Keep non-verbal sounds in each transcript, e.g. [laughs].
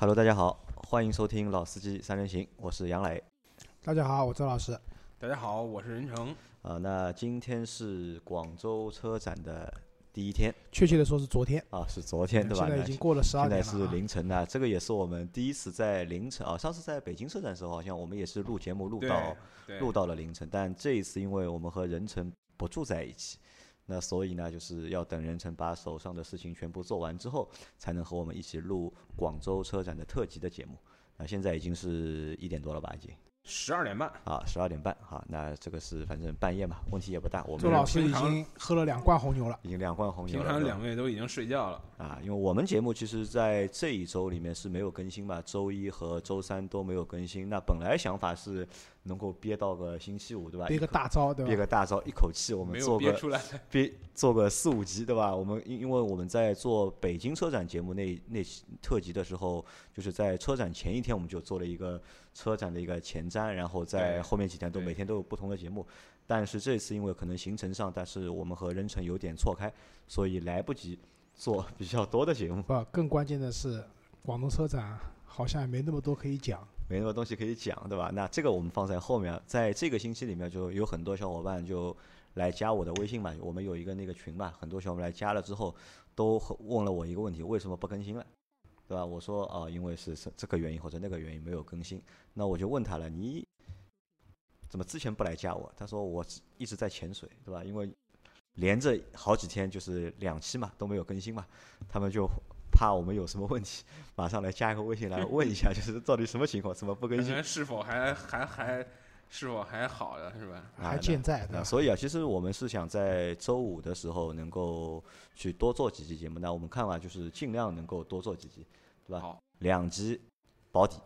Hello，大家好，欢迎收听老司机三人行，我是杨磊。大家好，我周老师。大家好，我是任成。啊，那今天是广州车展的第一天，确切的说是昨天啊，是昨天对吧？现在已经过了十二点了。现在是凌晨的，这个也是我们第一次在凌晨啊。上次在北京车展的时候，好像我们也是录节目录到录到了凌晨，但这一次因为我们和任成不住在一起。那所以呢，就是要等任成把手上的事情全部做完之后，才能和我们一起录广州车展的特辑的节目。那现在已经是一点多了吧？已经。十二点半啊，十二点半哈，那这个是反正半夜嘛，问题也不大。我们周老师已经喝了两罐红牛了，已经两罐红牛了。平常两位都已经睡觉了啊，因为我们节目其实，在这一周里面是没有更新嘛，周一和周三都没有更新。那本来想法是。能够憋到个星期五，对吧？憋个大招，对吧？憋个大招，一口气我们做个憋 [laughs] 做个四五集，对吧？我们因因为我们在做北京车展节目那那特辑的时候，就是在车展前一天我们就做了一个车展的一个前瞻，然后在后面几天都每天都有不同的节目。但是这次因为可能行程上，但是我们和任成有点错开，所以来不及做比较多的节目。不，更关键的是广东车展好像也没那么多可以讲。没那么东西可以讲，对吧？那这个我们放在后面，在这个星期里面就有很多小伙伴就来加我的微信嘛，我们有一个那个群嘛，很多小伙伴来加了之后，都问了我一个问题：为什么不更新了？对吧？我说啊，因为是这个原因或者那个原因没有更新。那我就问他了，你怎么之前不来加我？他说我一直在潜水，对吧？因为连着好几天就是两期嘛都没有更新嘛，他们就。怕我们有什么问题，马上来加一个微信来问一下，就是到底什么情况，怎么不更新？是否还还还是否还好的是吧？还健在。的所以啊，其实我们是想在周五的时候能够去多做几期节目。那我们看法就是尽量能够多做几期，对吧？好，两集保底。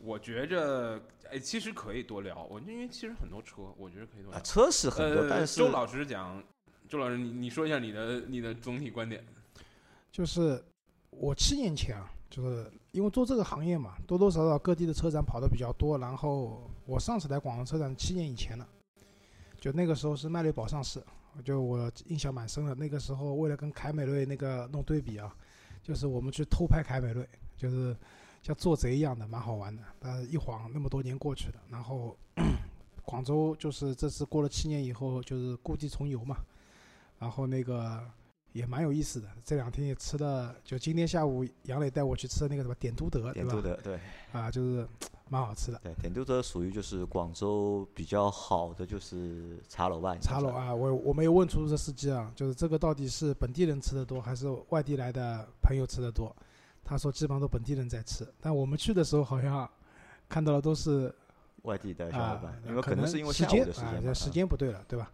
我觉着，哎，其实可以多聊。我因为其实很多车，我觉得可以多聊。车是很多，但是周老师讲，周老师你你说一下你的你的总体观点，就是。我七年前啊，就是因为做这个行业嘛，多多少少各地的车展跑的比较多。然后我上次来广州车展七年以前了，就那个时候是迈锐宝上市，就我印象蛮深的。那个时候为了跟凯美瑞那个弄对比啊，就是我们去偷拍凯美瑞，就是像做贼一样的，蛮好玩的。但是一晃那么多年过去了，然后 [clears throat] 广州就是这次过了七年以后，就是故地重游嘛，然后那个。也蛮有意思的，这两天也吃的，就今天下午杨磊带我去吃的那个什么点都德，点都德对，啊，就是蛮好吃的。对，点都德属于就是广州比较好的就是茶楼吧。茶楼啊，我我没有问出租车司机啊，就是这个到底是本地人吃的多还是外地来的朋友吃的多？他说基本上都本地人在吃，但我们去的时候好像看到的都是外地的小伙伴，因为可能是因为时间啊，时间不对了，对吧？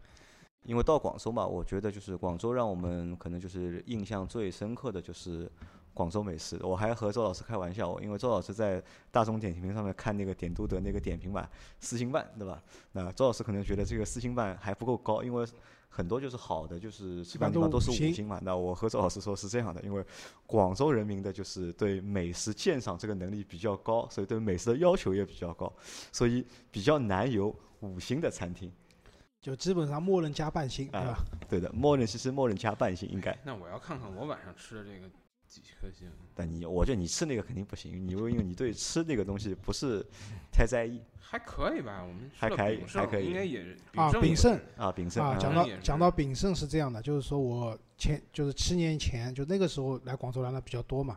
因为到广州嘛，我觉得就是广州让我们可能就是印象最深刻的就是广州美食。我还和周老师开玩笑，因为周老师在大众点评上面看那个点都德那个点评吧，四星半，对吧？那周老师可能觉得这个四星半还不够高，因为很多就是好的，就是基本上都是五星嘛。那我和周老师说是这样的，因为广州人民的就是对美食鉴赏这个能力比较高，所以对美食的要求也比较高，所以比较难有五星的餐厅。就基本上默认加半星，对吧？对的，默认其实默认加半星应该。那我要看看我晚上吃的这个几颗星。但你，我觉得你吃那个肯定不行，你因为因为你对吃那个东西不是太在意。还可以吧，我们还可以，还可以，应该也是啊。炳胜啊，炳胜啊，讲到讲到炳胜是这样的，就是说我前就是七年前就那个时候来广州来的比较多嘛，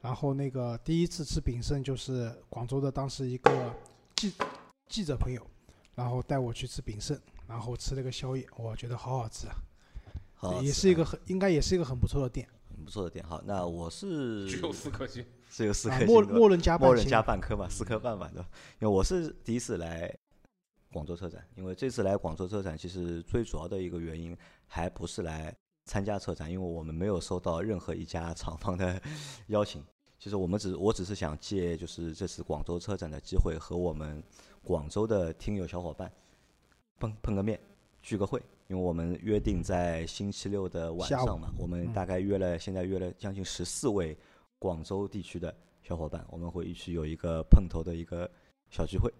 然后那个第一次吃炳胜就是广州的当时一个记记者朋友，然后带我去吃炳胜。然后吃了个宵夜，我觉得好好吃啊，好也是一个很应该也是一个很不错的店，很不错的店。好，那我是只有四颗星，只有四颗星，默默认加默认加半颗嘛，四颗半嘛，对吧？因为我是第一次来广州车展，因为这次来广州车展，其实最主要的一个原因还不是来参加车展，因为我们没有收到任何一家厂方的 [laughs] 邀请。其实我们只我只是想借就是这次广州车展的机会，和我们广州的听友小伙伴。碰碰个面，聚个会，因为我们约定在星期六的晚上嘛，我们大概约了，现在约了将近十四位广州地区的小伙伴，我们会一起有一个碰头的一个小聚会。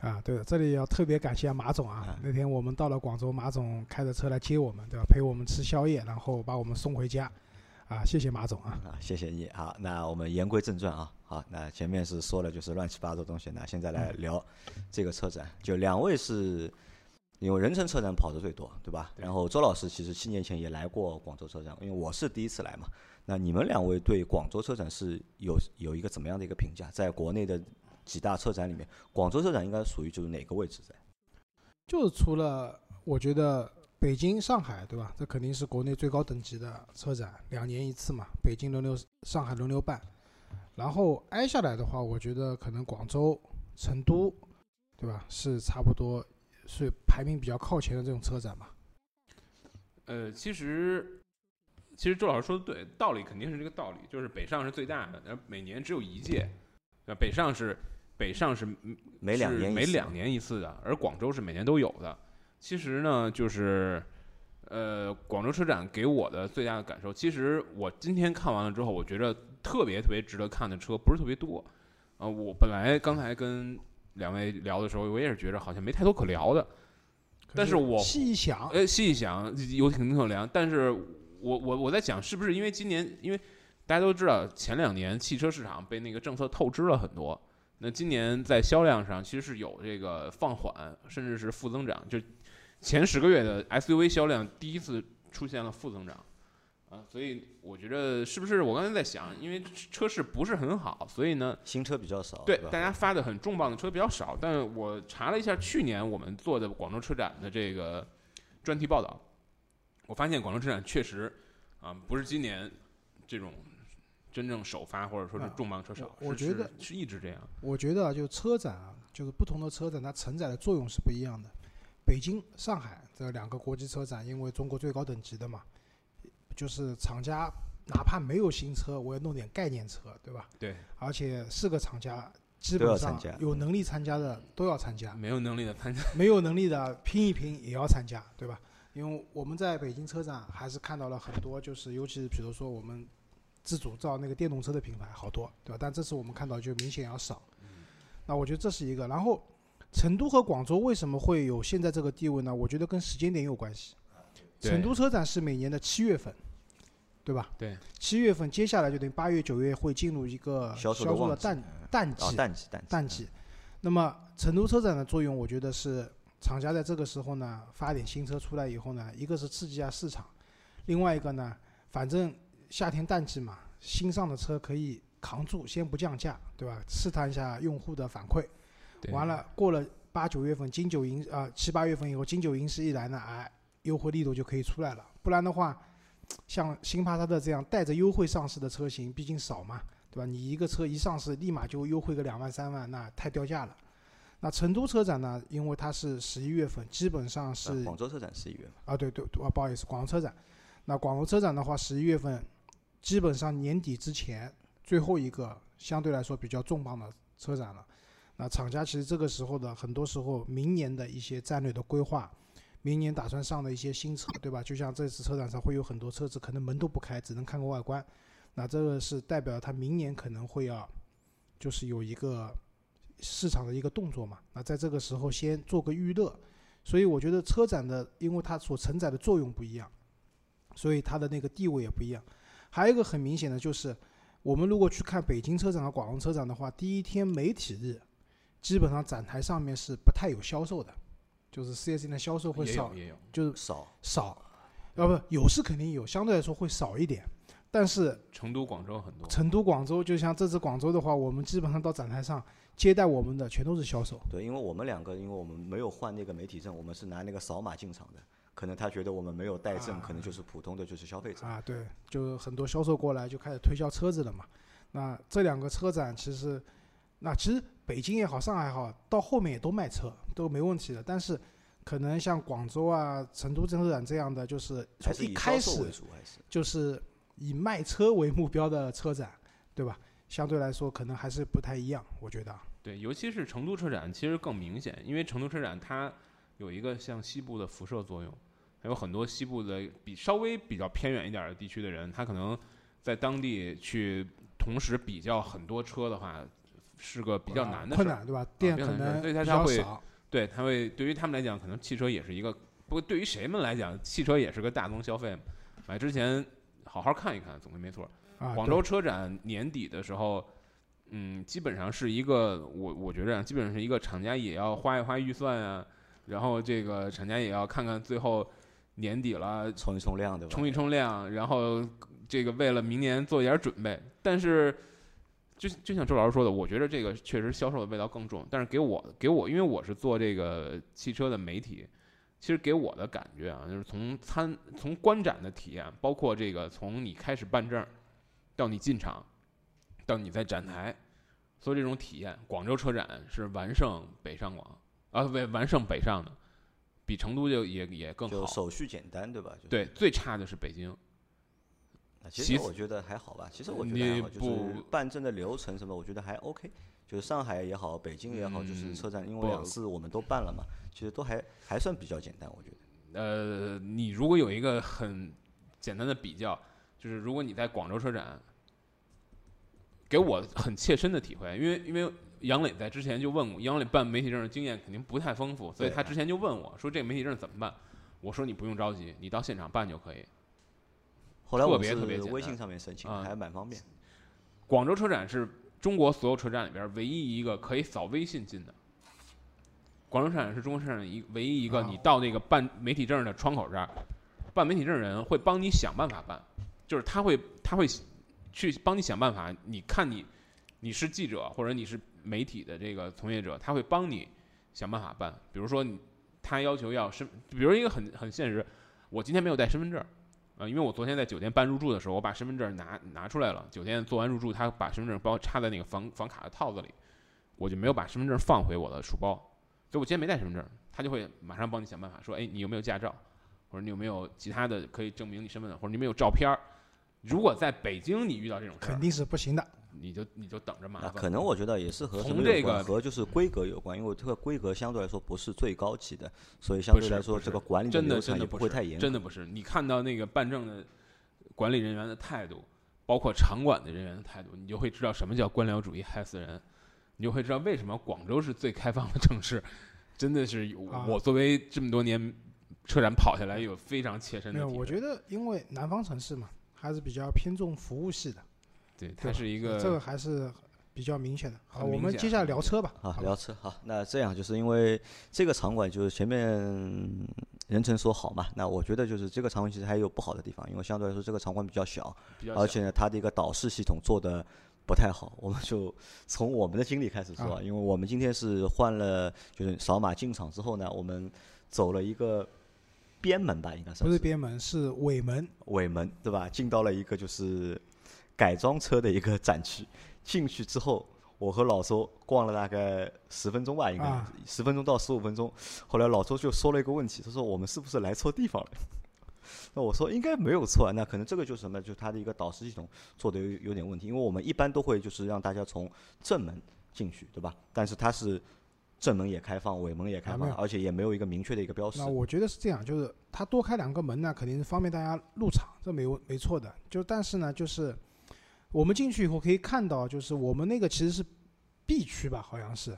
啊，对，这里要特别感谢马总啊，那天我们到了广州，马总开着车来接我们，对吧？陪我们吃宵夜，然后把我们送回家，啊，谢谢马总啊。啊，谢谢你。好，那我们言归正传啊。好，那前面是说了就是乱七八糟的东西，那现在来聊这个车展。就两位是因为仁城车展跑的最多，对吧？然后周老师其实七年前也来过广州车展，因为我是第一次来嘛。那你们两位对广州车展是有有一个怎么样的一个评价？在国内的几大车展里面，广州车展应该属于就是哪个位置在？就是除了我觉得北京、上海，对吧？这肯定是国内最高等级的车展，两年一次嘛，北京轮流，上海轮流办。然后挨下来的话，我觉得可能广州、成都，对吧？是差不多是排名比较靠前的这种车展吧。呃，其实其实周老师说的对，道理肯定是这个道理，就是北上是最大的，然后每年只有一届，对？北上是北上是每两年每两年一次的，而广州是每年都有的。其实呢，就是呃，广州车展给我的最大的感受，其实我今天看完了之后，我觉得特别特别值得看的车不是特别多。呃，我本来刚才跟两位聊的时候，我也是觉着好像没太多可聊的。但是我细一想，呃，细一想有挺可聊，但是我我我在想，是不是因为今年，因为大家都知道前两年汽车市场被那个政策透支了很多，那今年在销量上其实是有这个放缓，甚至是负增长，就前十个月的 SUV 销量第一次出现了负增长。啊，所以我觉得是不是我刚才在想，因为车市不是很好，所以呢，新车比较少，对大家发的很重磅的车比较少，但是我查了一下去年我们做的广州车展的这个专题报道，我发现广州车展确实啊、不是今年这种真正首发或者说是啊重磅车少，是我我觉得是是一直这样。我觉得啊，就车展啊，就是不同的车展，它承载的作用是不一样的。北京、上海这两个国际车展，因为中国最高等级的嘛，就是厂家哪怕没有新车，我也弄点概念车，对吧？对，而且四个厂家基本上有能力参加的都要参加，没有能力的参加，没有能力的拼一拼也要参加，对吧？因为我们在北京车展还是看到了很多，就是尤其是比如说我们自主造那个电动车的品牌好多，对吧？但这次我们看到就明显要少。那我觉得这是一个。然后成都和广州为什么会有现在这个地位呢？我觉得跟时间点有关系。成都车展是每年的七月份，对吧？对，七月份接下来就等于八月、九月会进入一个销售的淡淡啊，季。淡季淡季。那么成都车展的作用，我觉得是厂家在这个时候呢发点新车出来以后呢，一个是刺激一下市场，另外一个呢，反正夏天淡季嘛，新上的车可以扛住，先不降价，对吧？试探一下用户的反馈。完了，过了八九月份，金九银啊七八月份以后，金九银十一来呢，哎，优惠力度就可以出来了。不然的话，像新帕萨特这样带着优惠上市的车型，毕竟少嘛，对吧？你一个车一上市，立马就优惠个两万三万，那太掉价了。那成都车展呢？因为它是十一月份，基本上呃是广州车展十一月嘛，啊，对对对，啊，不好意思，广州车展。那广州车展的话，十一月份基本上年底之前最后一个相对来说比较重磅的车展了。那厂家其实这个时候的很多时候，明年的一些战略的规划，明年打算上的一些新车，对吧？就像这次车展上会有很多车子可能门都不开，只能看个外观。那这个是代表它明年可能会要，就是有一个市场的一个动作嘛。那在这个时候先做个预热，所以我觉得车展的，因为它所承载的作用不一样，所以它的那个地位也不一样。还有一个很明显的就是，我们如果去看北京车展和广州车展的话，第一天媒体日，基本上展台上面是不太有销售的，就是四 S 店的销售会少也有，也有。就是少少，要不有是肯定有，相对来说会少一点。但是成都、广州很多，成都、广州，就像这次广州的话，我们基本上到展台上接待我们的全都是销售。对，因为我们两个，因为我们没有换那个媒体证，我们是拿那个扫码进场的。可能他觉得我们没有带证，可能就是普通的就是消费者。啊，对，就很多销售过来就开始推销车子了嘛。那这两个车展其实，那其实北京也好，上海也好，到后面也都卖车，都没问题的。但是可能像广州啊、成都车展这样的，就是从一开始就是以卖车为目标的车展，对吧？相对来说可能还是不太一样，我觉得啊。对，尤其是成都车展，其实更明显，因为成都车展它有一个像西部的辐射作用，还有很多西部的比稍微比较偏远一点儿的地区的人，他可能在当地去同时比较很多车的话，是个比较难的事。困难，对吧？店比较难的事儿可能比所以他才会对，他会对于他们来讲，可能汽车也是一个，不过对于谁们来讲，汽车也是个大宗消费嘛。买之前好好看一看，总归没错。啊，广州车展年底的时候，嗯，基本上是一个我我觉着基本上是一个厂家也要花一花预算啊，然后这个厂家也要看看最后年底了冲一冲量，对吧？冲一冲量，然后这个为了明年做一点准备。但是就就像周老师说的，我觉得这个确实销售的味道更重。但是给我给我，因为我是做这个汽车的媒体，其实给我的感觉啊，就是从参从观展的体验，包括这个从你开始办证儿到你进场，到你在展台，所有这种体验，广州车展是完胜北上广啊，不完胜北上的，比成都就也也更好。就手续简单，对吧？就对，最差的是北京。啊其实我觉得还好吧，其实我觉得还好，就是办证的流程什么，我觉得还 OK。就是上海也好，北京也好，就是嗯车展，因为两次我们都办了嘛，其实都还还算比较简单，我觉得。呃，你如果有一个很简单的比较，就是如果你在广州车展，给我很切身的体会，因为因为杨磊在之前就问我，杨磊办媒体证的经验肯定不太丰富，所以他之前就问我说这个媒体证怎么办？我说你不用着急，你到现场办就可以。特后来特别微信上面申请，啊还蛮方便。广州车展是中国所有车展里边唯一一个可以扫微信进的。广州车展是中国车展一唯一一个啊你到那个办媒体证的窗口这儿，办媒体证的人会帮你想办法办，就是他会他会去帮你想办法。你看你你是记者或者你是媒体的这个从业者，他会帮你想办法办。比如说你他要求要身，比如一个很很现实，我今天没有带身份证。呃，因为我昨天在酒店办入住的时候，我把身份证拿拿出来了。酒店做完入住，他把身份证包插在那个房房卡的套子里，我就没有把身份证放回我的书包，所以我今天没带身份证，他就会马上帮你想办法说，哎，你有没有驾照，或者你有没有其他的可以证明你身份的，或者你没有照片。如果在北京你遇到这种，肯定是不行的。你就你就等着麻啊，烦。可能我觉得也是和从？这个和就是规格有关，因为这个规格相对来说不是最高级的，所以相对来说这个管理真的真的不会太严格。真的不是。你看到那个办证的管理人员的态度，包括场馆的人员的态度，你就会知道什么叫官僚主义害死人，你就会知道为什么广州是最开放的城市。真的是我作为这么多年车展跑下来，有非常切身没有，的体会。我觉得因为南方城市嘛，还是比较偏重服务系的，对，它是一个这个还是比较明显的。好，我们接下来聊车吧。好，聊车好，那这样就是因为这个场馆就是前面任晨说好嘛，那我觉得就是这个场馆其实还有不好的地方，因为相对来说这个场馆比较小，比较小而且呢它的一个导视系统做的不太好。我们就 [laughs] 从我们的经历开始说，啊因为我们今天是换了，就是扫码进场之后呢，我们走了一个边门吧，应该是不是边门，是尾门。尾门，对吧？进到了一个就是改装车的一个展区。进去之后，我和老周逛了大概十分钟吧，应该啊十分钟到十五分钟。后来老周就说了一个问题，他说我们是不是来错地方了？[laughs] 那我说应该没有错，那可能这个就是什么？就是它的一个导师系统做的有有点问题，因为我们一般都会就是让大家从正门进去，对吧？但是它是正门也开放，尾门也开放，啊而且也没有一个明确的一个标识那。我觉得是这样，就是它多开两个门呢，肯定是方便大家入场，这没有没错的。就但是呢，就是我们进去以后可以看到，就是我们那个其实是 B 区吧，好像是，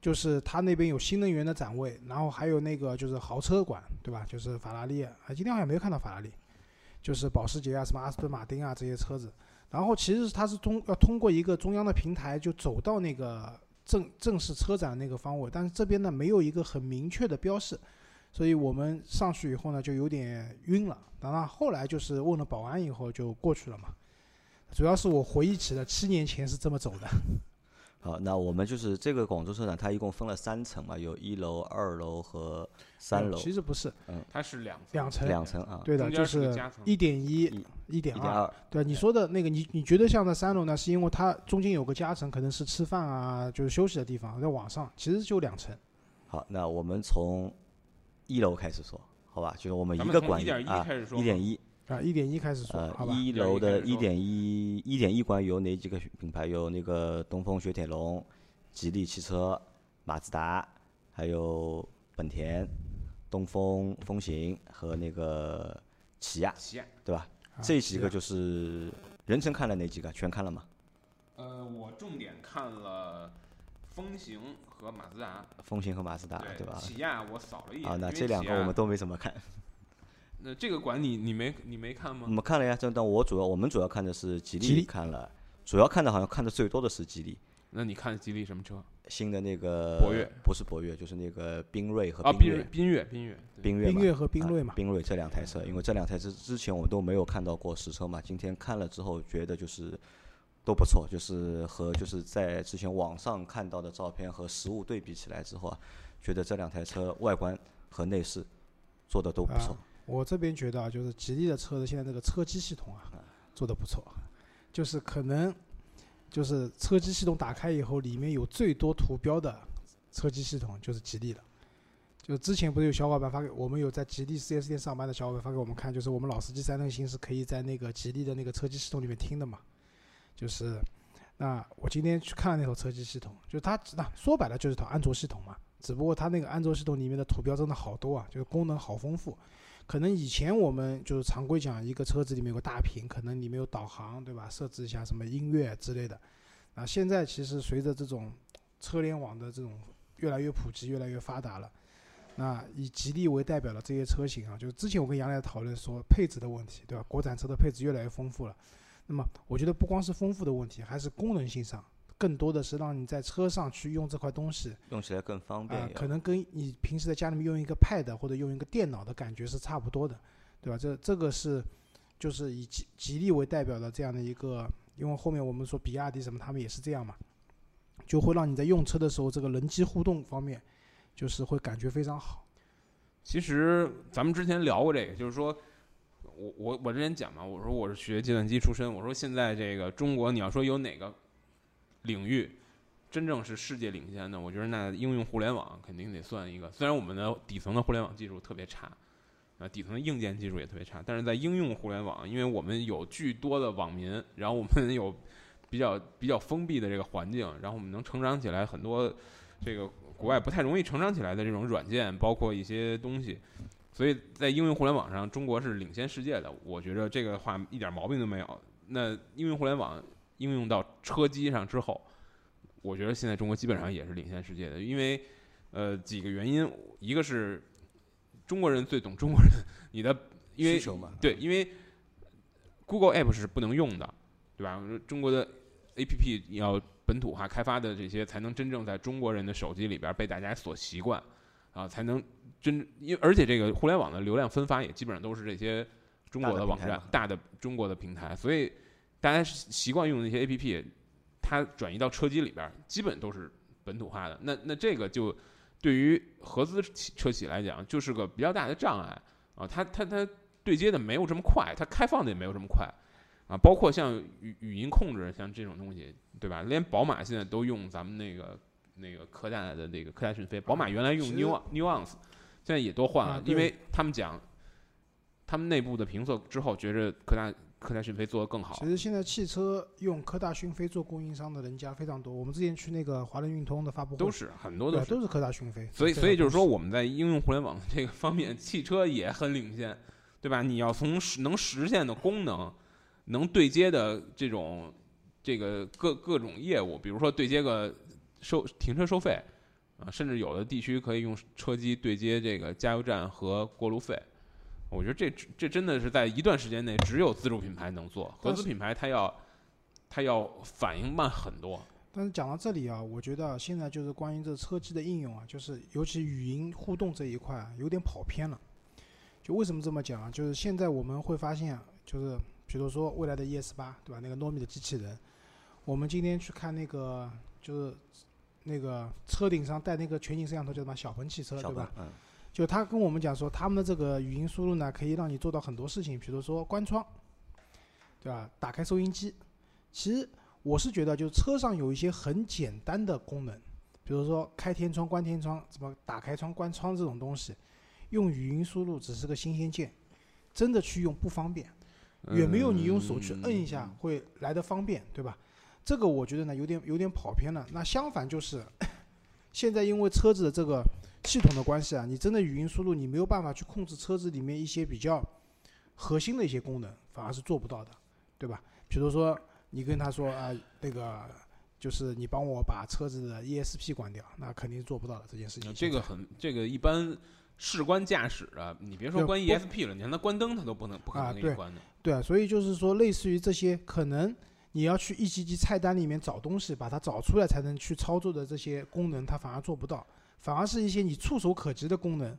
就是它那边有新能源的展位，然后还有那个就是豪车馆，对吧？就是法拉利，啊，今天好像没有看到法拉利，就是保时捷啊、什么阿斯顿马丁啊这些车子。然后其实它是通要通过一个中央的平台就走到那个正正式车展那个方位，但是这边呢没有一个很明确的标示，所以我们上去以后呢就有点晕了。当然后来就是问了保安以后就过去了嘛。主要是我回忆起了七年前是这么走的，[laughs] 好，那我们就是这个广州车展，它一共分了三层嘛，有一楼、二楼和三楼，其实不是嗯。它是两层。两层，两层啊，对的，就是一点一、一一点二。一点二，对你说的那个，你你觉得像在三楼呢，是因为它中间有个夹层，可能是吃饭啊，就是休息的地方，在网上其实就两层。好，那我们从一楼开始说，好吧？就是我们一个馆1.1啊开始，说一点一，啊，一点一开始说，好呃，吧？一楼的一点一一点一馆有哪几个品牌？有那个东风雪铁龙、吉利汽车、马自达，还有本田、东风风行和那个起亚，起亚。对吧？啊这几个就是任晨看了哪几个？全看了吗？呃，我重点看了风行和马自达，风行和马自达，对吧？起亚我扫了一眼，啊，那这两个我们都没怎么看。那这个馆你你没你没看吗我？们看了呀，这但我主要我们主要看的是吉利，吉利看了，主要看的好像看的最多的是吉利。那你看吉利什么车？新的那个博越不是博越，就是那个缤瑞和啊，缤越缤缤越缤越，缤越缤越和缤瑞嘛啊，缤瑞这两台车，因为这两台车之前我都没有看到过实车嘛，今天看了之后觉得就是都不错，就是和就是在之前网上看到的照片和实物对比起来之后啊，觉得这两台车外观和内饰做的都不错啊。我这边觉得啊，就是吉利的车的现在这个车机系统啊，做的不错，就是可能就是车机系统打开以后，里面有最多图标的车机系统就是吉利的。就之前不是有小伙伴发给我们有在吉利 4S 店上班的小伙伴发给我们看，就是我们老司机三人行是可以在那个吉利的那个车机系统里面听的嘛。就是那我今天去看了那套车机系统，就是它那说白了就是套安卓系统嘛，只不过它那个安卓系统里面的图标真的好多啊，就是功能好丰富。可能以前我们就是常规讲一个车子里面有个大屏，可能里面有导航，对吧？设置一下什么音乐之类的。啊，现在其实随着这种车联网的这种越来越普及、越来越发达了，那以吉利为代表的这些车型啊，就是之前我跟杨磊讨论说配置的问题，对吧？国产车的配置越来越丰富了。那么我觉得不光是丰富的问题，还是功能性上，更多的是让你在车上去用这块东西，用起来更方便。可能跟你平时在家里面用一个 Pad 或者用一个电脑的感觉是差不多的，对吧？这这个是就是以吉吉利为代表的这样的一个，因为后面我们说比亚迪什么，他们也是这样嘛，就会让你在用车的时候，这个人机互动方面，就是会感觉非常好。其实咱们之前聊过这个，就是说，我我我之前讲嘛，我说我是学计算机出身，我说现在这个中国，你要说有哪个领域真正是世界领先的，我觉得那应用互联网肯定得算一个。虽然我们的底层的互联网技术特别差，啊，底层的硬件技术也特别差，但是在应用互联网，因为我们有巨多的网民，然后我们有比较比较封闭的这个环境，然后我们能成长起来很多这个国外不太容易成长起来的这种软件，包括一些东西。所以在应用互联网上，中国是领先世界的。我觉得这个话一点毛病都没有。那应用互联网应用到车机上之后，我觉得现在中国基本上也是领先世界的。因为呃几个原因，一个是中国人最懂中国人，你的因为对，因为 Google App 是不能用的，对吧？中国的 APP 要本土化开发的这些，才能真正在中国人的手机里边被大家所习惯，啊，才能真因而且这个互联网的流量分发也基本上都是这些中国的网站、大的中国的平台，所以大家习惯用那些 APP，它转移到车机里边，基本都是本土化的。那那这个就对于合资车企来讲，就是个比较大的障碍啊，它它它对接的没有这么快，它开放的也没有这么快啊，包括像语语音控制，像这种东西，对吧？连宝马现在都用咱们那个那个科大的那个科大讯飞，宝马原来用 New Nuance，现在也都换了，啊因为他们讲他们内部的评测之后，觉着科大科大讯飞做得更好其。实现在汽车用科大讯飞做供应商的人家非常多。我们之前去那个华伦运通的发布会，都是很多都是，对啊都是科大讯飞。所以所以就是说，我们在应用互联网这个方面，汽车也很领先，对吧？你要从实能实现的功能，能对接的这种这个各各种业务，比如说对接个收停车收费啊，甚至有的地区可以用车机对接这个加油站和过路费。我觉得这这真的是在一段时间内只有自主品牌能做，合资品牌它要它要反应慢很多。但是讲到这里啊，我觉得现在就是关于这车机的应用啊，就是尤其语音互动这一块啊，有点跑偏了。就为什么这么讲啊？就是现在我们会发现啊，就是比如说未来的 ES 八，对吧？那个糯米的机器人，我们今天去看那个就是那个车顶上带那个全景摄像头叫什么？小鹏汽车，对吧？，嗯，就他跟我们讲说，他们的这个语音输入呢，可以让你做到很多事情，比如说关窗，对吧？打开收音机。其实我是觉得，就是车上有一些很简单的功能，比如说开天窗、关天窗，怎么打开窗、关窗这种东西，用语音输入只是个新鲜键，真的去用不方便，远没有你用手去摁一下嗯会来的方便，对吧？这个我觉得呢，有点有点跑偏了。那相反就是，[coughs] 现在因为车子的这个系统的关系啊，你真的语音输入你没有办法去控制车子里面一些比较核心的一些功能，反而是做不到的，对吧？比如说你跟他说啊，那个就是你帮我把车子的 ESP 关掉，那肯定是做不到的这件事情。这个很这个一般事关驾驶啊，你别说关 ESP 了，你让它关灯，它都不能不可能给你关的。对啊，所以就是说，类似于这些，可能你要去一级级菜单里面找东西，把它找出来才能去操作的这些功能，它反而做不到，反而是一些你触手可及的功能，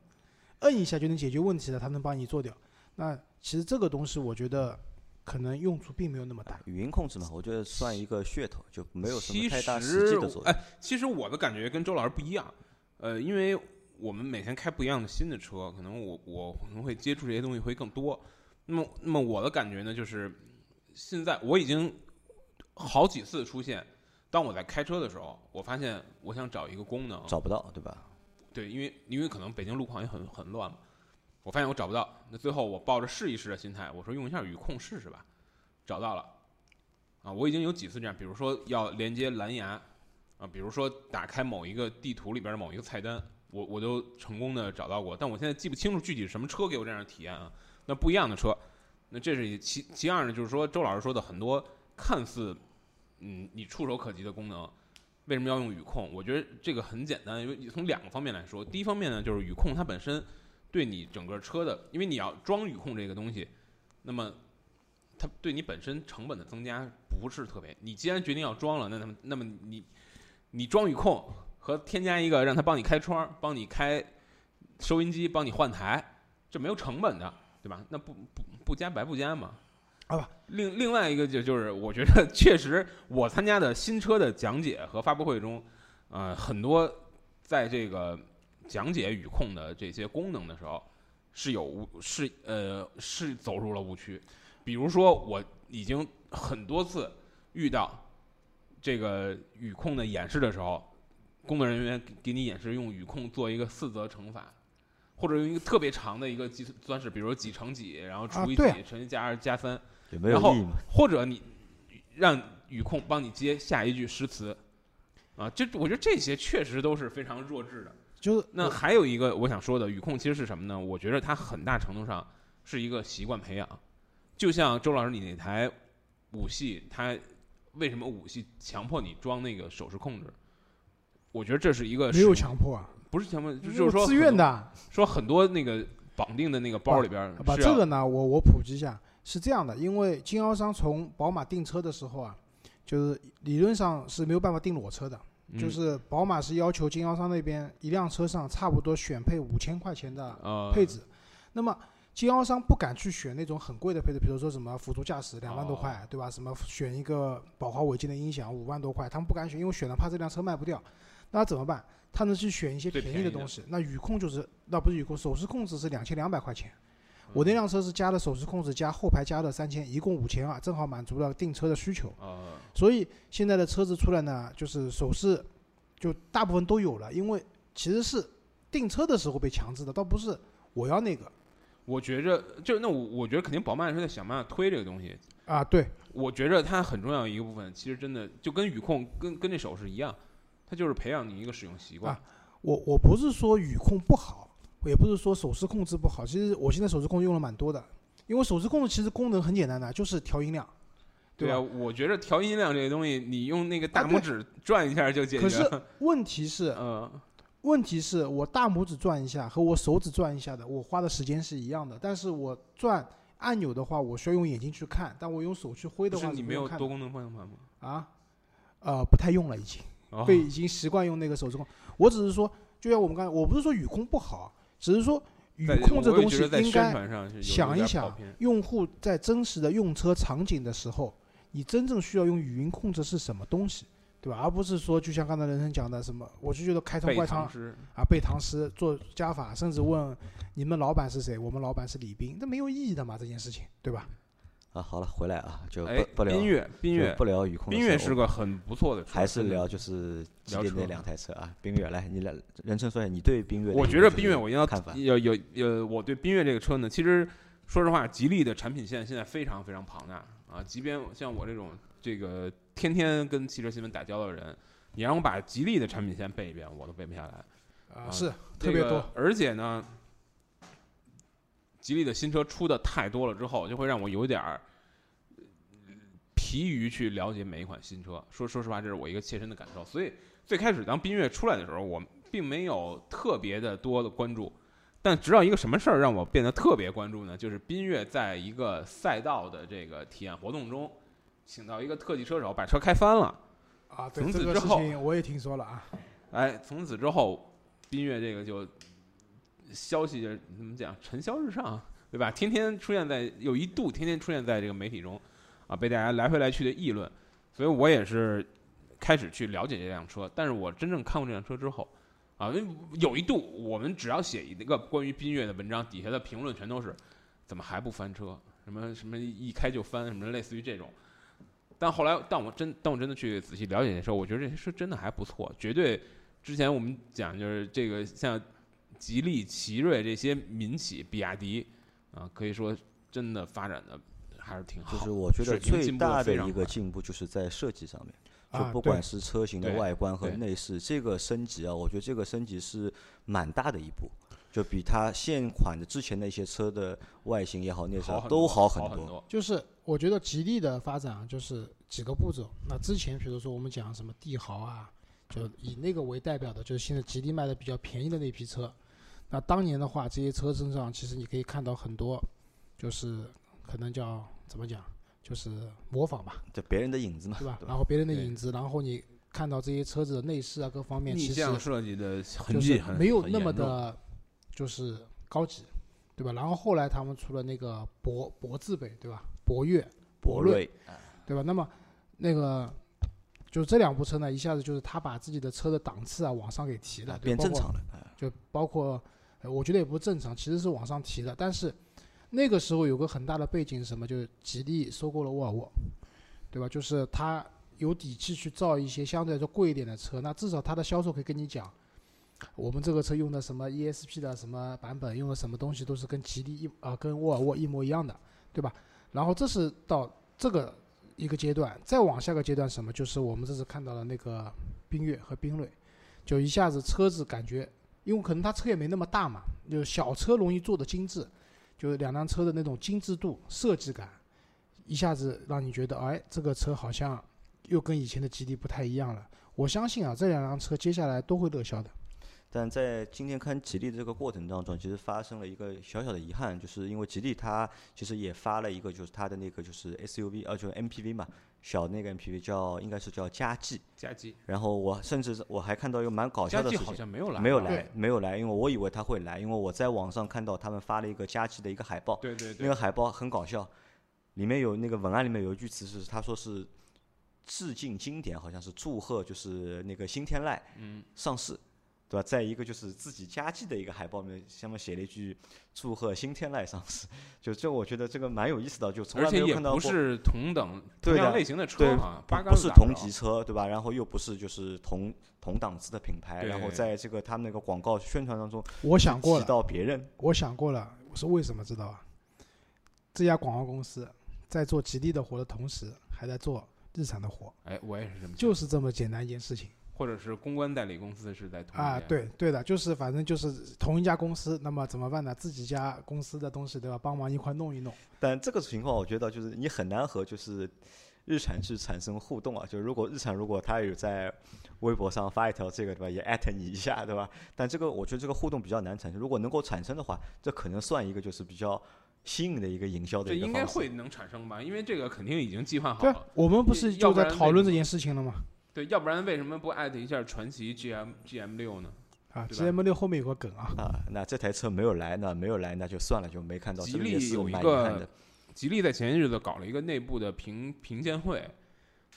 摁一下就能解决问题的，它能帮你做掉。那其实这个东西，我觉得可能用处并没有那么大。语音控制嘛，我觉得算一个噱头，就没有什么太大实实际的作用。哎，其实我的感觉跟周老师不一样，呃，因为我们每天开不一样的新的车，可能我我可能会接触这些东西会更多。那么，那么我的感觉呢，就是现在我已经好几次出现，当我在开车的时候，我发现我想找一个功能，找不到，对吧？对，因为因为可能北京路况也很很乱嘛，我发现我找不到。那最后我抱着试一试的心态，我说用一下语控试试吧，找到了。啊，我已经有几次这样，比如说要连接蓝牙，啊，比如说打开某一个地图里边的某一个菜单，我我都成功的找到过。但我现在记不清楚具体是什么车给我这样的体验啊。那不一样的车，那这是其其二呢，就是说周老师说的很多看似嗯你触手可及的功能，为什么要用语控？我觉得这个很简单，因为从两个方面来说。第一方面呢，就是语控它本身对你整个车的，因为你要装语控这个东西，那么它对你本身成本的增加不是特别。你既然决定要装了，那那么那么你你装语控和添加一个让它帮你开窗、帮你开收音机、帮你换台，这没有成本的，对吧？那不不不加白不加嘛。好吧。另另外一个就就是，我觉得确实我参加的新车的讲解和发布会中，呃，很多在这个讲解语控的这些功能的时候，是有误是呃是走入了误区。比如说，我已经很多次遇到这个语控的演示的时候，工作人员给给你演示用语控做一个四则乘法，或者用一个特别长的一个计算式，比如说几乘几，然后除以几，乘以加二加三，就没有然后意义嘛。或者你让语控帮你接下一句诗词，啊，这我觉得这些确实都是非常弱智的。就是那还有一个我想说的，语控其实是什么呢？我觉得它很大程度上是一个习惯培养，就像周老师你那台五系，它为什么五系强迫你装那个手势控制？我觉得这是一个没有，强迫啊，不是强迫，就就是说自愿，的。说很多那个绑定的那个包里边儿把这个呢，我我普及一下，是这样的，因为经销商从宝马订车的时候啊，就是理论上是没有办法订裸车的，就嗯是宝马是要求经销商那边一辆车上差不多选配五千块钱的呃配置，那么经销商不敢去选那种很贵的配置，比如说什么辅助驾驶两万多块，对吧？什么选一个宝华韦健的音响五万多块，他们不敢选，因为选了怕这辆车卖不掉。那怎么办？他能去选一些便宜的的东西。那语控就是，那不是语控，手势控制是两千两百块钱。我嗯那辆车是加了手势控制加后排加了三千，一共五千二，正好满足了订车的需求。呃所以现在的车子出来呢，就是手势就大部分都有了，因为其实是订车的时候被强制的，倒不是我要那个我觉着，就那我我觉得肯定宝马是在想办法推这个东西。啊。对，我觉着它很重要一个部分，其实真的就跟语控跟跟这手势一样，它就是培养你一个使用习惯。啊我我不是说语控不好，也不是说手势控制不好，其实我现在手势控制用了蛮多的，因为手势控制其实功能很简单的，就是调音量，对啊，我觉得调音量这个东西，你用那个大拇指转一下就解决可是。问题是，[laughs] 嗯，问题是我大拇指转一下和我手指转一下的，我花的时间是一样的，但是我转按钮的话，我需要用眼睛去看，但我用手去挥的话不是你没有多功能方向盘吗？啊，呃，不太用了已经。哦被已经习惯用那个手势控。我只是说，就像我们刚才，我不是说语控不好，只是说语控这东西应该想一想用户在真实的用车场景的时候，你真正需要用语音控制是什么东西，对吧？而不是说就像刚才人生讲的什么，我就觉得开窗背外窗唐。啊，背唐诗做加法，甚至问你们老板是谁，我们老板是李斌，这没有意义的嘛，这件事情，对吧？啊，好了，回来啊，就哎不不，聊缤越，缤越，不聊宇控的缤越事儿我是个很不错的车，还是聊就是吉利那两台车啊，冰月来，你来人称说一下你对冰月我觉得冰月，我一定要看法。有有有，我对冰月这个车呢，其实说实话，吉利的产品线现在非常非常庞大啊。即便像我这种这个天天跟汽车新闻打交道的人，你让我把吉利的产品线背一遍，我都背不下来。啊，啊是这个特别多，而且呢，吉利的新车出的太多了之后，就会让我有点儿呃疲于去了解每一款新车。说说实话，这是我一个切身的感受。所以最开始当缤越出来的时候，我并没有特别的多的关注。但直到一个什么事儿让我变得特别关注呢？就是缤越在一个赛道的这个体验活动中，请到一个特技车手把车开翻了。啊，对从此这个事之后情我也听说了啊。哎，从此之后，缤越这个就消息就是怎么讲，尘嚣日上，对吧？天天出现在有一度天天出现在这个媒体中，啊，被大家来回来去的议论。所以我也是开始去了解这辆车，但是我真正看过这辆车之后，啊，因为有一度我们只要写一个关于缤越的文章，底下的评论全都是怎么还不翻车？什么什么一开就翻，什么类似于这种。但后来，当我真当我真的去仔细了解的时候，我觉得这些车真的还不错，绝对。之前我们讲就是这个像吉利、奇瑞这些民企，比亚迪啊，可以说真的发展的还是挺好。就是我觉得最大的一个进步就是在设计上面，就啊不管是车型的外观和内饰，这个升级啊，我觉得这个升级是蛮大的一步，就比它现款的之前的一些车的外形也好、内饰啊都好很多。就是我觉得吉利的发展啊，就是几个步骤。那之前比如说我们讲什么帝豪啊，就以那个为代表的，就是现在吉利卖的比较便宜的那批车。那当年的话，这些车身上其实你可以看到很多，就是可能叫怎么讲，就是模仿吧，就别人的影子嘛，对吧？然后别人的影子，然后你看到这些车子的内饰啊各方面，逆其实向设计的痕迹没有那么的，就是高级，对吧？然后后来他们出了那个博博字辈，对吧？博越、博瑞，对吧？那么那个就这两部车呢，一下子就是他把自己的车的档次啊往上给提了，变正常了，啊就包括，我觉得也不正常，其实是往上提的。但是那个时候有个很大的背景是什么？就是吉利收购了沃尔沃，对吧？就是他有底气去造一些相对来说贵一点的车，那至少它的销售可以跟你讲，我们这个车用的什么 ESP 的什么版本，用的什么东西都是跟吉利一啊、跟沃尔沃一模一样的，对吧？然后这是到这个一个阶段，再往下个阶段什么？就是我们这次看到了那个缤越和缤瑞，就一下子车子感觉，因为可能它车也没那么大嘛，就小车容易做的精致，就是两辆车的那种精致度、设计感，一下子让你觉得，哎，这个车好像又跟以前的吉利不太一样了。我相信啊，这两辆车接下来都会热销的。但在今天看吉利的这个过程当中，其实发生了一个小小的遗憾，就是因为吉利它其实也发了一个，就是它的那个就是 SUV，呃，就是 MPV 嘛，小那个 MPV 叫应该是叫佳绩。佳绩，然后我甚至我还看到一个蛮搞笑的事情，好像没有来，没有来，没有来，因为我以为它会来，因为我在网上看到他们发了一个佳绩的一个海报，对对对那个，海报很搞笑，里面有那个文案里面有一句词是他说是致敬经典，好像是祝贺就是那个新天籁嗯，上市，对吧？在一个就是自己佳绩的一个海报里面，下面写了一句祝贺新天籁上市，就这我觉得这个蛮有意思的，就从来没有看到过。不是同等同样类型的车对啊，八不不是同级车，对吧？然后又不是就是同同档次的品牌，然后在这个他们那个广告宣传当中我想过提了，到别人，我想过了，我是为什么知道啊？这家广告公司在做吉利的活的同时，还在做日产的活，哎，我也是这么想，就是这么简单一件事情或者是公关代理公司是在同啊！一家，对对的，就是反正就是同一家公司，那么怎么办呢？自己家公司的东西都要？帮忙一块弄一弄。但这个情况我觉得就是你很难和就是日产去产生互动啊。就如果日产如果他有在微博上发一条这个对吧，也艾特你一下对吧？但这个我觉得这个互动比较难产生。如果能够产生的话，这可能算一个就是比较新颖的一个营销的这应该一个方式。会能产生吧？因为这个肯定已经计划好了。，我们不是就要在讨论这件事情了吗？对，要不然为什么不艾特一下传奇 GM GM 六呢？啊对，GM 六后面有个梗啊，啊，那这台车没有来，那没有来，那就算了，就没看到。吉利有一个。吉利在前些日子搞了一个内部的评评鉴会，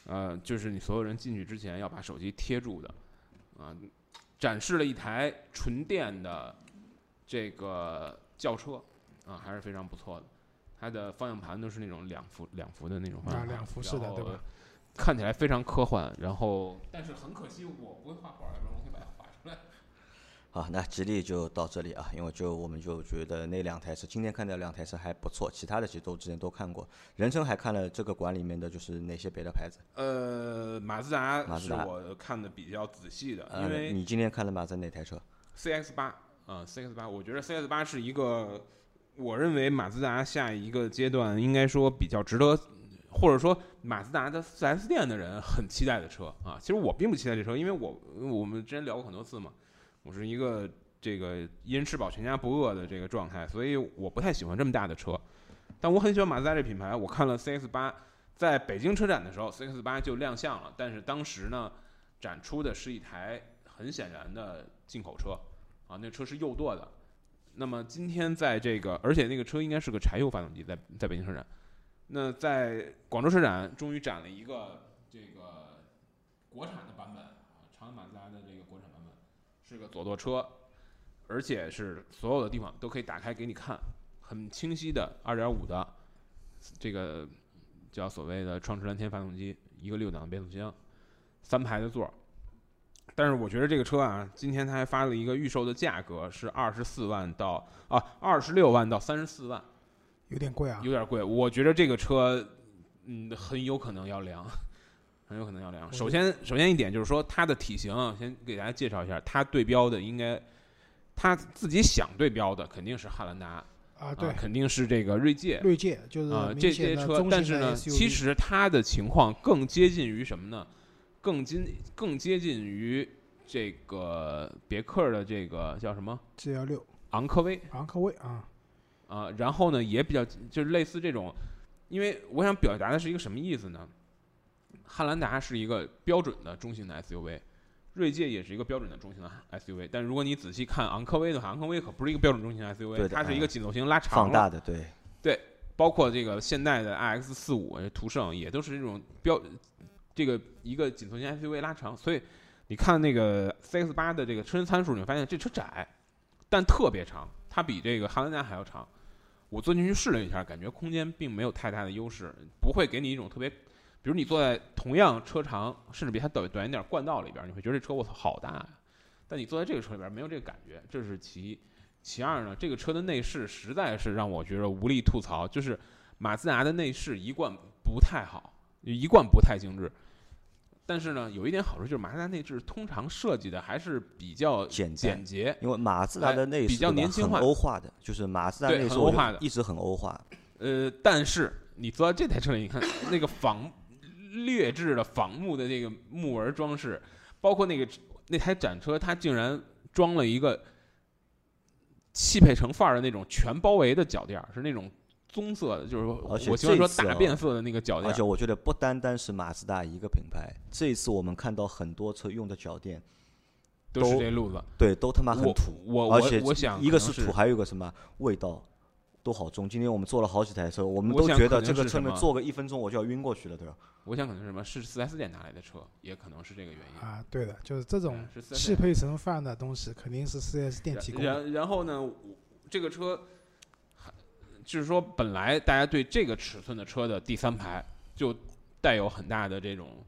呃，就是你所有人进去之前要把手机贴住的，啊、展示了一台纯电的这个轿车，啊、还是非常不错的。它的方向盘都是那种两幅两幅的那种方向盘，啊两幅式的对吧？看起来非常科幻，然后但是很可惜我不会画画，要不然我可以把它画出来。好，那吉利就到这里啊，因为就我们就觉得那两台车，今天看的两台车还不错，其他的其实都之前都看过。人生还看了这个馆里面的就是哪些别的牌子？呃，马自达是马自达我看的比较仔细的，呃因，为你今天看了马自达哪台车？CX 八啊，CX 八，我觉得 CX 八是一个，我认为马自达下一个阶段应该说比较值得，或者说马自达的 4S 店的人很期待的车啊。其实我并不期待这车，因为我我们之前聊过很多次嘛，我是一个这个一人吃饱全家不饿的这个状态，所以我不太喜欢这么大的车。但我很喜欢马自达这品牌。我看了 CX 八，在北京车展的时候，CX 八就亮相了，但是当时呢，展出的是一台很显然的进口车啊，那车是右舵的。那么今天在这个，而且那个车应该是个柴油发动机，在在北京车展。那在广州车展终于展了一个这个国产的版本啊，长安马自达的这个国产版本，是个左舵车，而且是所有的地方都可以打开给你看，很清晰的2.5的这个叫所谓的创驰蓝天发动机，一个六档变速箱，三排的座儿。但是我觉得这个车啊，今天它还发了一个预售的价格是二十四万到啊二十六万到三十四万。有点贵啊，有点贵。我觉得这个车，嗯，很有可能要凉，[laughs] 很有可能要凉。首先，首先一点就是说它的体型，先给大家介绍一下，它对标的应该，它自己想对标的肯定是汉兰达啊，对，肯定是这个锐界。锐界就是啊，这些车，但是呢，其实它的情况更接近于什么呢？更近，更接近于这个别克的这个叫什么？G 幺六，昂科威，昂科威啊。啊，然后呢，也比较就是类似这种，因为我想表达的是一个什么意思呢？汉兰达是一个标准的中型的 SUV，锐界也是一个标准的中型的 SUV。但如果你仔细看昂科威的话，昂科威可不是一个标准中型 SUV，它是一个紧凑型拉长放大的，对对，包括这个现代的 iX 四五途胜也都是这种标这个一个紧凑型 SUV 拉长。所以你看那个 CX 八的这个车身参数，你会发现这车窄，但特别长，它比这个汉兰达还要长。我坐进去试了一下，感觉空间并没有太大的优势，不会给你一种特别，比如你坐在同样车长，甚至比它短短一点冠道里边，你会觉得这车我操好大呀。但你坐在这个车里边没有这个感觉，这是其一。其二呢，这个车的内饰实在是让我觉得无力吐槽，就是马自达的内饰一贯不太好，一贯不太精致。但是呢，有一点好处就是马自达内置通常设计的还是比较简简洁，因为马自达的内饰比较年轻化、欧化的，就是马自达内饰欧化的，一直很欧化。呃，但是你坐到这台车里，你看那个仿劣质的仿木的那个木纹装饰，包括那个那台展车，它竟然装了一个汽配城范儿的那种全包围的脚垫，是那种。棕色的，就是我喜欢说大变色的那个脚垫。而且我觉得不单单是马自达一个品牌，这一次我们看到很多车用的脚垫都是这路子，对，都他妈很土。我而且我想一个是土，还有一个什么味道都好重。今天我们坐了好几台车，我们都觉得这个车面坐个一分钟我就要晕过去了，对吧？我想可能是什么？是四 S 店拿来的车，也可能是这个原因啊。对的，就是这种汽配城范的东西，肯定是四 S 店提供的。然然后呢，这个车。就是说，本来大家对这个尺寸的车的第三排就带有很大的这种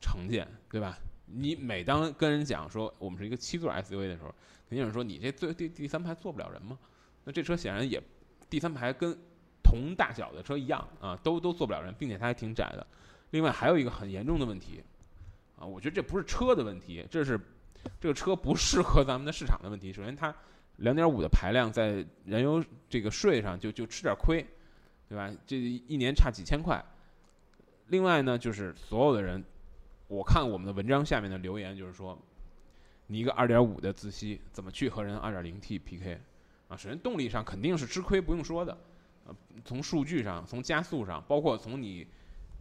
成见，对吧？你每当跟人讲说我们是一个七座 SUV 的时候，肯定有人说你这最第第三排坐不了人吗？那这车显然也第三排跟同大小的车一样啊，都都坐不了人，并且它还挺窄的。另外还有一个很严重的问题啊，我觉得这不是车的问题，这是这个车不适合咱们的市场的问题。首先它。两点五的排量在燃油这个税上就就吃点亏，对吧？这一年差几千块。另外呢，就是所有的人，我看我们的文章下面的留言就是说，你一个二点五的自吸怎么去和人二点零 T PK 啊？首先动力上肯定是吃亏，不用说的。呃，从数据上，从加速上，包括从你，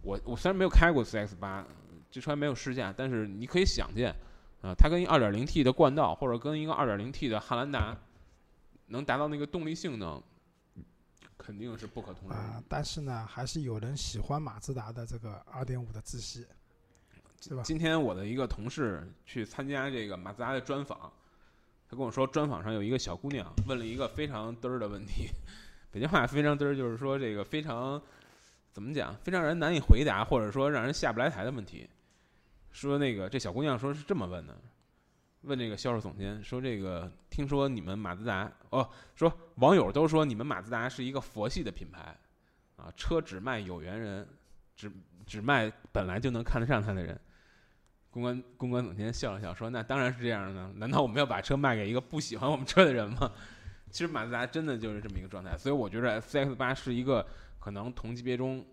我我虽然没有开过 CX 八，这车还没有试驾，但是你可以想见，啊，它跟一二点零 T 的冠道或者跟一个二点零 T 的汉兰达。能达到那个动力性能，肯定是不可同日而语！但是呢，还是有人喜欢马自达的这个二点五的自吸，对吧？今天我的一个同事去参加这个马自达的专访，他跟我说，专访上有一个小姑娘问了一个非常嘚儿的问题，[laughs] 北京话非常嘚儿，就是说这个非常怎么讲，非常让人难以回答，或者说让人下不来台的问题。说那个这小姑娘说是这么问的。问这个销售总监说：“这个听说你们马自达哦，说网友都说你们马自达是一个佛系的品牌，啊，车只卖有缘人，只只卖本来就能看得上他的人。”公关公关总监笑了笑说：“那当然是这样的，难道我们要把车卖给一个不喜欢我们车的人吗？” [laughs] 其实马自达真的就是这么一个状态，所以我觉得 CX 八是一个可能同级别中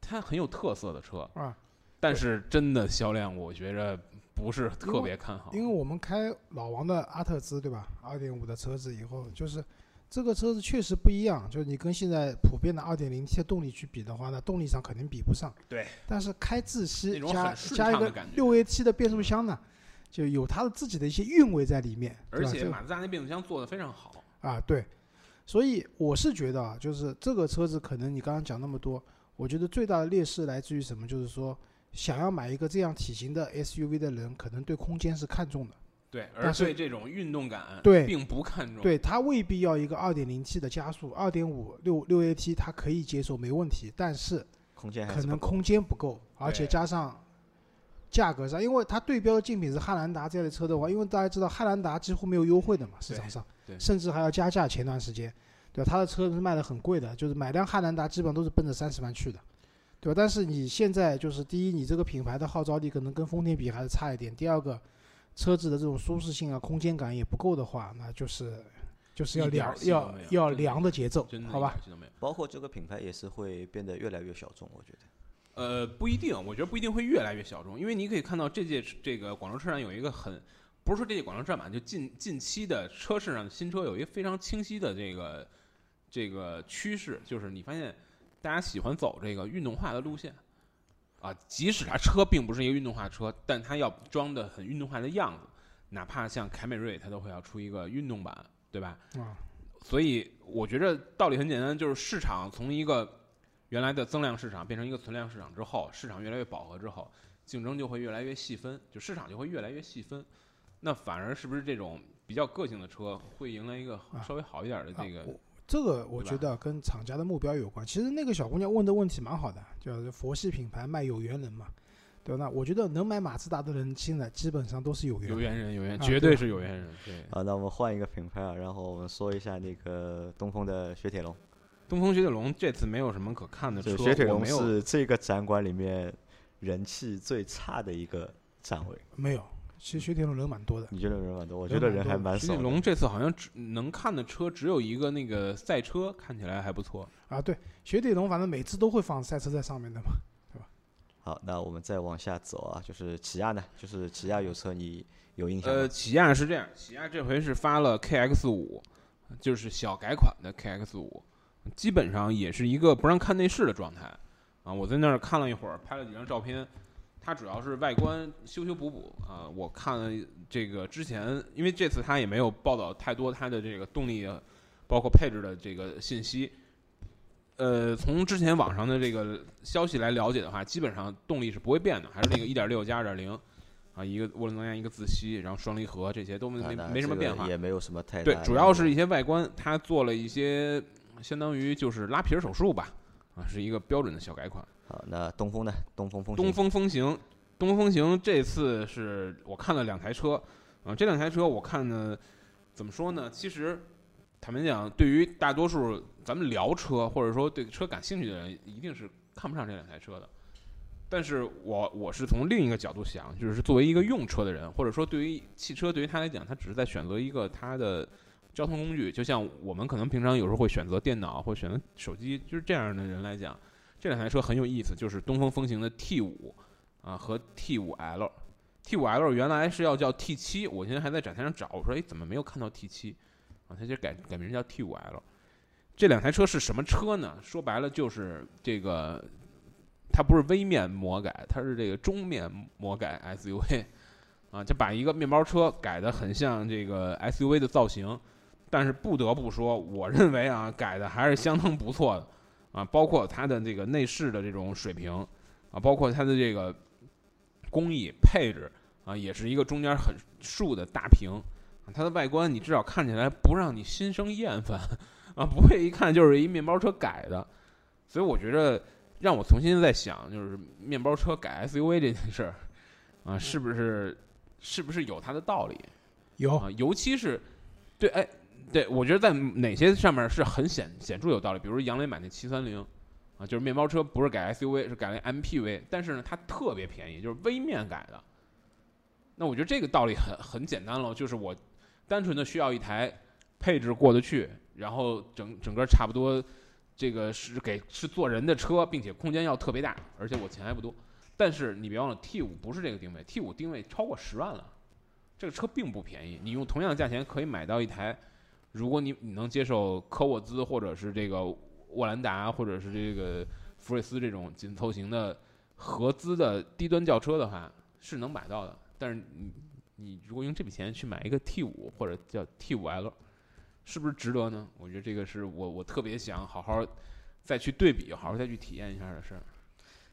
它很有特色的车啊，但是真的销量我觉着。不是特别看好。因为我们开老王的阿特兹对吧？二点五的车子以后，就是这个车子确实不一样，就是你跟现在普遍的二点零 T 的动力去比的话，那动力上肯定比不上。对。但是开自吸加加一个六 AT 的变速箱呢，就有它的自己的一些韵味在里面。而且马自达那变速箱做的非常好。啊，对，所以我是觉得啊，就是这个车子可能你刚刚讲那么多，我觉得最大的劣势来自于什么？就是说，想要买一个这样体型的 SUV 的人，可能对空间是看重的，对，而对这种运动感对并不看重。对他未必要一个 2.0T 的加速，2.5六六 AT 他可以接受没问题，但是空间可能空间不够，而且加上价格上，因为它对标的竞品是汉兰达这类车的话，因为大家知道汉兰达几乎没有优惠的嘛，市场上，对甚至还要加价。前段时间，对吧？它的车是卖的很贵的，就是买辆汉兰达基本上都是奔着三十万去的，对吧？但是你现在就是第一，你这个品牌的号召力可能跟丰田比还是差一点；第二个，车子的这种舒适性啊、空间感也不够的话，那就是就是要凉要要凉的节奏，好吧？包括这个品牌也是会变得越来越小众，我觉得。呃，不一定，我觉得不一定会越来越小众，因为你可以看到这届这个广州车展有一个很，不是说这届广州车展吧，就近近期的车市上的新车有一个非常清晰的这个这个趋势，就是你发现大家喜欢走这个运动化的路线，啊，即使它车并不是一个运动化车，但它要装的很运动化的样子，哪怕像凯美瑞，它都会要出一个运动版，对吧？啊，所以我觉得道理很简单，就是市场从一个原来的增量市场变成一个存量市场之后，市场越来越饱和之后，竞争就会越来越细分，就市场就会越来越细分。那反而是不是这种比较个性的车会迎来一个啊稍微好一点的这个？这个我觉得跟厂家的目标有关。其实那个小姑娘问的问题蛮好的，就是佛系品牌卖有缘人嘛，对吧？那我觉得能买马自达的人现在基本上都是有缘有缘人，有缘，啊绝对是有缘人。对，啊，那我们换一个品牌啊，然后我们说一下那个东风的雪铁龙。东风雪铁龙这次没有什么可看的车，就雪铁龙是这个展馆里面人气最差的一个展位，没有。其实雪铁龙人蛮多的，你觉得人蛮多？我觉得人还蛮少雪。铁龙这次好像只能看的车只有一个那个赛车，看起来还不错。啊，对，雪铁龙反正每次都会放赛车在上面的嘛。对吧好，那我们再往下走啊，就是起亚呢，就是起亚有车你有印象呃，起亚是这样，起亚这回是发了 KX 五，就是小改款的 KX 五，基本上也是一个不让看内饰的状态啊。我在那儿看了一会儿，拍了几张照片。它主要是外观修修补补啊。我看了这个之前，因为这次它也没有报道太多它的这个动力，包括配置的这个信息。呃，从之前网上的这个消息来了解的话，基本上动力是不会变的，还是那个1.6加2.0。啊，一个涡轮增压，一个自吸，然后双离合，这些都没没什么变化。也没有什么太大对，主要是一些外观，它做了一些相当于就是拉皮儿手术吧，啊，是一个标准的小改款。好，那东风呢？东风风东风风行，东风风行这次是我看了两台车，啊，这两台车我看呢，怎么说呢？其实坦白讲，对于大多数咱们聊车或者说对车感兴趣的人，一定是看不上这两台车的。但是我我是从另一个角度想，就是作为一个用车的人，或者说对于汽车对于他来讲，他只是在选择一个他的交通工具，就像我们可能平常有时候会选择电脑或选择手机，就是这样的人来讲，这两台车很有意思，就是东风风行的 T 五啊和 T 五 L。T 五 L 原来是要叫 T 七，我现在还在展台上找，我说哎怎么没有看到 T 七啊？它就改改名叫 T 五 L。这两台车是什么车呢？说白了就是这个，它不是微面魔改，它是这个中面魔改 SUV 啊，就把一个面包车改得很像这个 SUV 的造型。但是不得不说，我认为啊，改的还是相当不错的啊，包括它的这个内饰的这种水平啊，包括它的这个工艺配置啊，也是一个中间很竖的大屏。啊它的外观你至少看起来不让你心生厌烦啊，不会一看就是一面包车改的。所以我觉得让我重新在想，就是面包车改 SUV 这件事儿啊，是不是是不是有它的道理？有啊，尤其是对，哎，对我觉得在哪些上面是很显显著有道理，比如杨磊买那七三零啊，就是面包车不是改 SUV，是改了 MPV，但是呢，它特别便宜，就是微面改的。那我觉得这个道理很很简单了，就是我单纯的需要一台配置过得去，然后整整个差不多，这个是给是坐人的车，并且空间要特别大，而且我钱还不多。但是你别忘了 T 五不是这个定位，T 五定位超过十万了，这个车并不便宜。你用同样的价钱可以买到一台，如果你你能接受科沃兹或者是这个沃兰达或者是这个福睿斯这种紧凑型的合资的低端轿车的话，是能买到的。但是你你如果用这笔钱去买一个 T 五或者叫 T 五 L，是不是值得呢？我觉得这个是我我特别想好好再去对比，好好再去体验一下的事儿。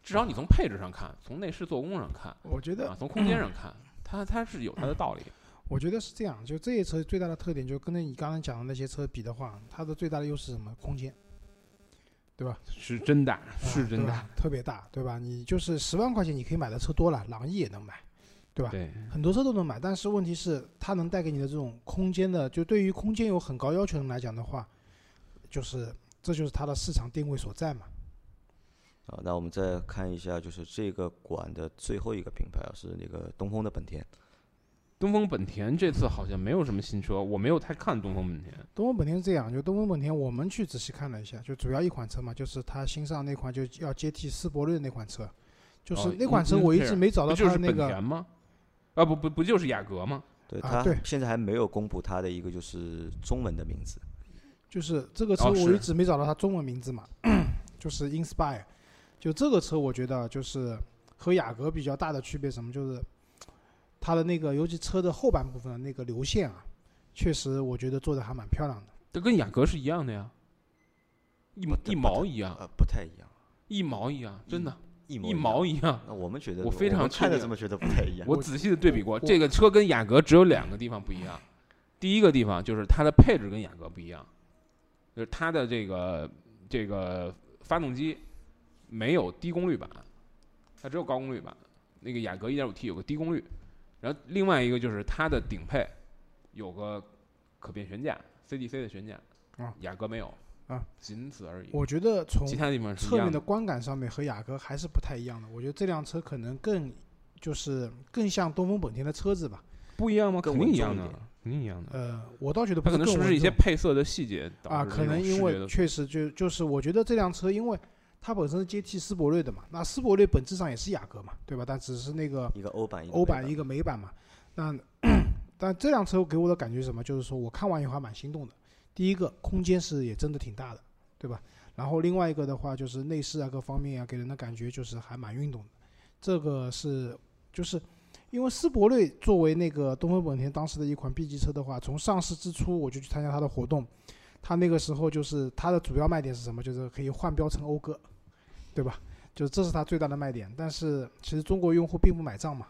至少你从配置上看，从内饰做工上看，我觉得啊，从空间上看，它它是有它的道理。我觉得是这样，就这些车最大的特点，就跟你刚才讲的那些车比的话，它的最大的优势是什么？空间，对吧？是真大，啊是真大特别大，对吧？你就是十万块钱你可以买的车多了，朗逸也能买，对吧？对，很多车都能买，但是问题是它能带给你的这种空间的，就对于空间有很高要求的人来讲的话，就是这就是它的市场定位所在嘛。啊，那我们再看一下，就是这个馆的最后一个品牌啊，是那个东风的本田。东风本田这次好像没有什么新车，我没有太看东风本田。东风本田是这样，就东风本田，我们去仔细看了一下，就主要一款车嘛，就是它新上那款就要接替斯铂瑞那款车，就是哦那款车我一直没找到就是它的那个本田吗？啊，不不不就是雅阁吗？对它啊对现在还没有公布它的一个就是中文的名字。就是这个车我一直没找到它中文名字嘛，[clears throat] 就是 Inspire，就这个车我觉得就是和雅阁比较大的区别什么，就是它的那个尤其车的后半部分的那个流线啊，确实我觉得做的还蛮漂亮的。这跟雅阁是一样的呀，一不一毛一样，呃，不太一样，一毛一样，真的，一模一毛一样。那我们觉得，我非常们看确定着这么觉得不太一样。我仔细的对比过，这个车跟雅阁只有两个地方不一样。第一个地方就是它的配置跟雅阁不一样，就是它的这个这个发动机没有低功率版，它只有高功率版。那个雅阁 1.5T 有个低功率，然后另外一个就是它的顶配有个可变悬架，CDC 的悬架啊，雅阁没有啊，仅此而已。我觉得从。侧面的观感上面和雅阁还是不太一样的。我觉得这辆车可能更就是更像东风本田的车子吧。不一样吗？肯定一样的肯定一样的。呃，我倒觉得不它可能是不是一些配色的细节啊，可能因为确实就就是我觉得这辆车，因为它本身是接替斯铂瑞的嘛，那斯铂瑞本质上也是雅阁嘛，对吧？但只是那个一个欧版，一个美欧版一个美版嘛。那但这辆车给我的感觉是什么？就是说我看完以后还蛮心动的。第一个空间是也真的挺大的，对吧？然后另外一个的话就是内饰啊各方面啊给人的感觉就是还蛮运动的。这个是就是因为斯铂瑞作为那个东风本田当时的一款 B 级车的话，从上市之初我就去参加它的活动，它那个时候就是它的主要卖点是什么？就是可以换标成讴歌，对吧？就是这是它最大的卖点。但是其实中国用户并不买账嘛。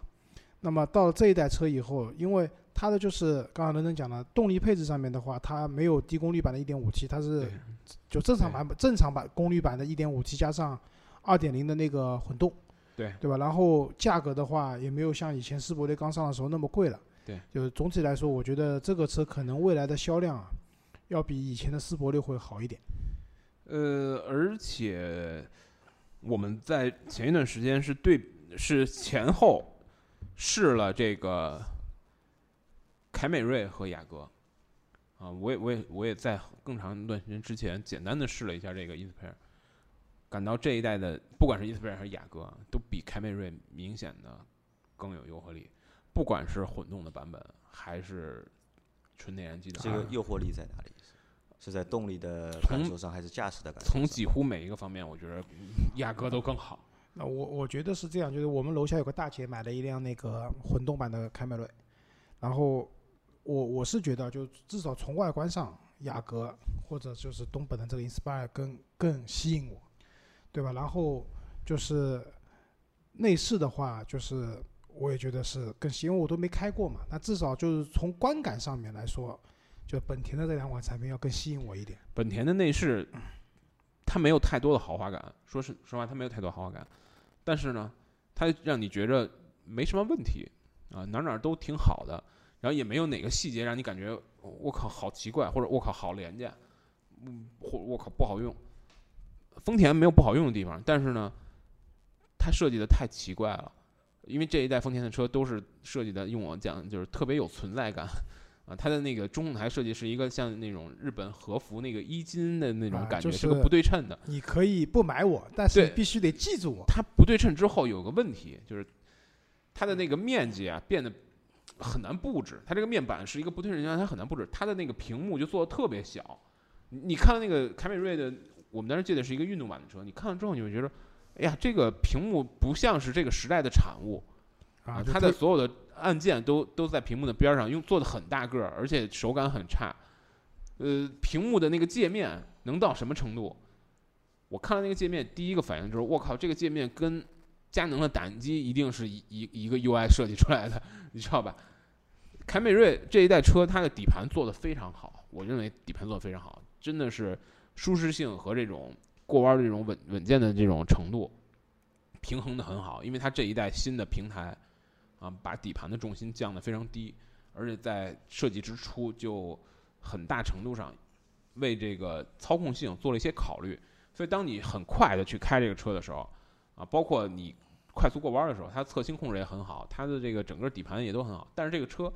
那么到了这一代车以后，因为它的就是刚刚伦敦讲的，动力配置上面的话，它没有低功率版的 1.5T，它是就正常版正常版功率版的 1.5T 加上2.0的那个混动，对对吧？然后价格的话也没有像以前斯铂瑞刚上的时候那么贵了。对，就是总体来说，我觉得这个车可能未来的销量啊，要比以前的斯铂瑞会好一点。呃，而且我们在前一段时间是对是前后试了这个凯美瑞和雅阁。啊，我也我也我也在更长一段时间之前简单的试了一下这个 Inspire，感到这一代的不管是 Inspire 还是雅阁，都比凯美瑞明显的更有诱惑力，不管是混动的版本还是纯内燃机的这，个诱惑力在哪里？是在动力的感受上，还是驾驶的感受上？从几乎每一个方面，我觉得雅阁都更好。那我我觉得是这样，就是我们楼下有个大姐买了一辆那个混动版的凯美瑞，然后我我是觉得，就至少从外观上，雅阁或者就是东本的这个 Inspire 更更吸引我，对吧？然后就是内饰的话，就是我也觉得是更吸引，因为我都没开过嘛。那至少就是从观感上面来说，就本田的这两款产品要更吸引我一点。本田的内饰，它没有太多的豪华感。说是实话，它没有太多豪华感，但是呢，它让你觉着没什么问题啊，哪哪都挺好的，然后也没有哪个细节让你感觉我靠好奇怪，或者我靠好廉价，嗯，或我靠不好用。丰田没有不好用的地方，但是呢，它设计的太奇怪了。因为这一代丰田的车都是设计的，用我讲就是特别有存在感，啊，它的那个中控台设计是一个像那种日本和服那个衣襟的那种啊感觉，就是个不对称的。你可以不买我，但是你必须得记住我。它不对称之后有个问题，就是它的那个面积啊变得很难布置。它这个面板是一个不对称它很难布置。它的那个屏幕就做的特别小。你你看到那个凯美瑞的，我们当时借的是一个运动版的车，你看了之后你会觉得，哎呀，这个屏幕不像是这个时代的产物啊，它的所有的按键都都在屏幕的边儿上，用做的很大个儿，而且手感很差。呃，屏幕的那个界面能到什么程度？我看了那个界面，第一个反应就是，我靠，这个界面跟佳能的打印机一定是一一一个 UI 设计出来的，你知道吧？凯美瑞这一代车，它的底盘做的非常好，我认为底盘做的非常好，真的是舒适性和这种过弯的这种稳稳健的这种程度平衡的很好，因为它这一代新的平台啊，把底盘的重心降得非常低，而且在设计之初就很大程度上为这个操控性做了一些考虑。所以，当你很快的去开这个车的时候，啊，包括你快速过弯的时候，它侧倾控制也很好，它的这个整个底盘也都很好。但是这个车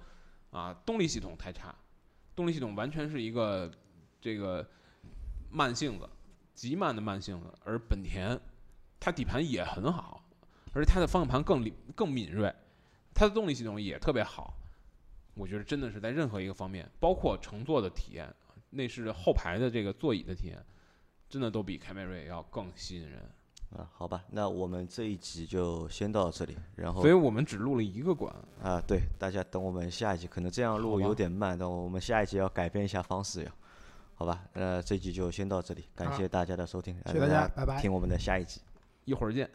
啊，动力系统太差，动力系统完全是一个这个慢性子，极慢的慢性子。而本田它底盘也很好，而且它的方向盘更灵更敏锐，它的动力系统也特别好。我觉得真的是在任何一个方面，包括乘坐的体验、内饰后排的这个座椅的体验，真的都比凯美瑞要更吸引人。啊，好吧，那我们这一集就先到这里，然后所以我们只录了一个馆，啊，对，大家等我们下一集，可能这样录有点慢，但我们下一集要改变一下方式要，好吧？呃，这集就先到这里，感谢大家的收听，谢谢大家拜拜听我们的下一集。一会儿见。